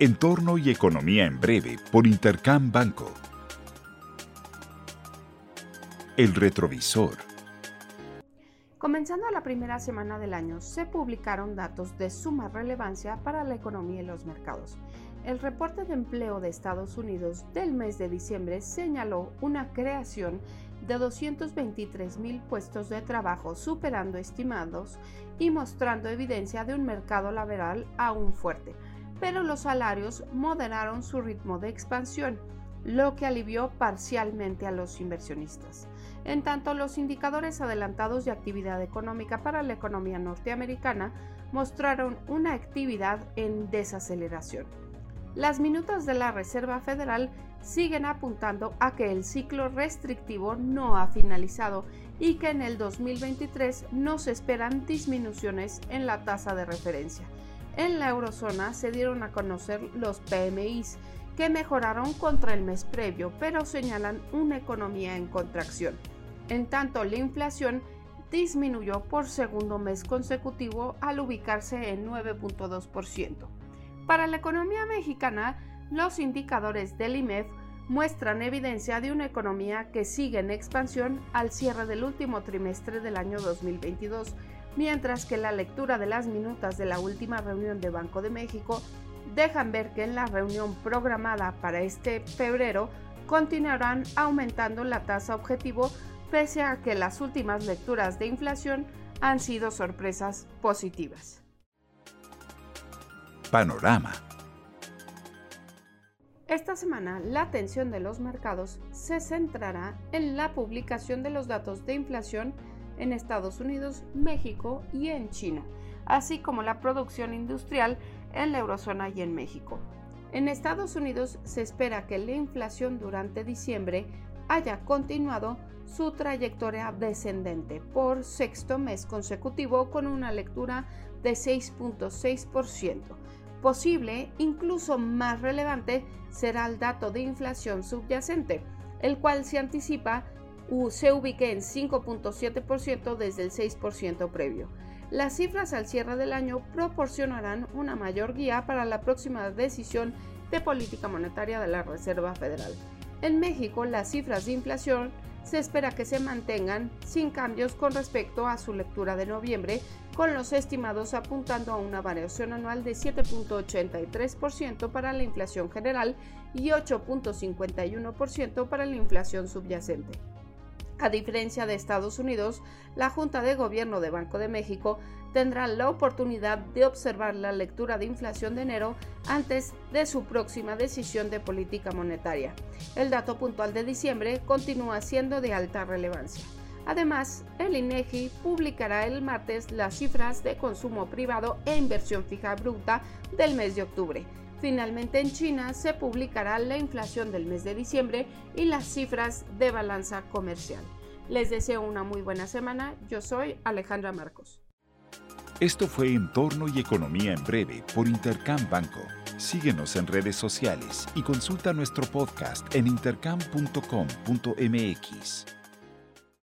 Entorno y Economía en Breve por Intercam Banco. El retrovisor. Comenzando la primera semana del año, se publicaron datos de suma relevancia para la economía y los mercados. El reporte de empleo de Estados Unidos del mes de diciembre señaló una creación de 223 mil puestos de trabajo, superando estimados y mostrando evidencia de un mercado laboral aún fuerte pero los salarios moderaron su ritmo de expansión, lo que alivió parcialmente a los inversionistas. En tanto, los indicadores adelantados de actividad económica para la economía norteamericana mostraron una actividad en desaceleración. Las minutas de la Reserva Federal siguen apuntando a que el ciclo restrictivo no ha finalizado y que en el 2023 no se esperan disminuciones en la tasa de referencia en la eurozona se dieron a conocer los PMIs, que mejoraron contra el mes previo, pero señalan una economía en contracción. En tanto, la inflación disminuyó por segundo mes consecutivo al ubicarse en 9.2%. Para la economía mexicana, los indicadores del IMEF muestran evidencia de una economía que sigue en expansión al cierre del último trimestre del año 2022 mientras que la lectura de las minutas de la última reunión de Banco de México dejan ver que en la reunión programada para este febrero continuarán aumentando la tasa objetivo pese a que las últimas lecturas de inflación han sido sorpresas positivas. Panorama. Esta semana la atención de los mercados se centrará en la publicación de los datos de inflación en Estados Unidos, México y en China, así como la producción industrial en la eurozona y en México. En Estados Unidos se espera que la inflación durante diciembre haya continuado su trayectoria descendente por sexto mes consecutivo con una lectura de 6.6%. Posible, incluso más relevante, será el dato de inflación subyacente, el cual se anticipa se ubique en 5.7% desde el 6% previo. Las cifras al cierre del año proporcionarán una mayor guía para la próxima decisión de política monetaria de la Reserva Federal. En México, las cifras de inflación se espera que se mantengan sin cambios con respecto a su lectura de noviembre, con los estimados apuntando a una variación anual de 7.83% para la inflación general y 8.51% para la inflación subyacente. A diferencia de Estados Unidos, la Junta de Gobierno de Banco de México tendrá la oportunidad de observar la lectura de inflación de enero antes de su próxima decisión de política monetaria. El dato puntual de diciembre continúa siendo de alta relevancia. Además, el INEGI publicará el martes las cifras de consumo privado e inversión fija bruta del mes de octubre Finalmente en China se publicará la inflación del mes de diciembre y las cifras de balanza comercial. Les deseo una muy buena semana. Yo soy Alejandra Marcos. Esto fue Entorno y Economía en Breve por Intercam Banco. Síguenos en redes sociales y consulta nuestro podcast en intercam.com.mx.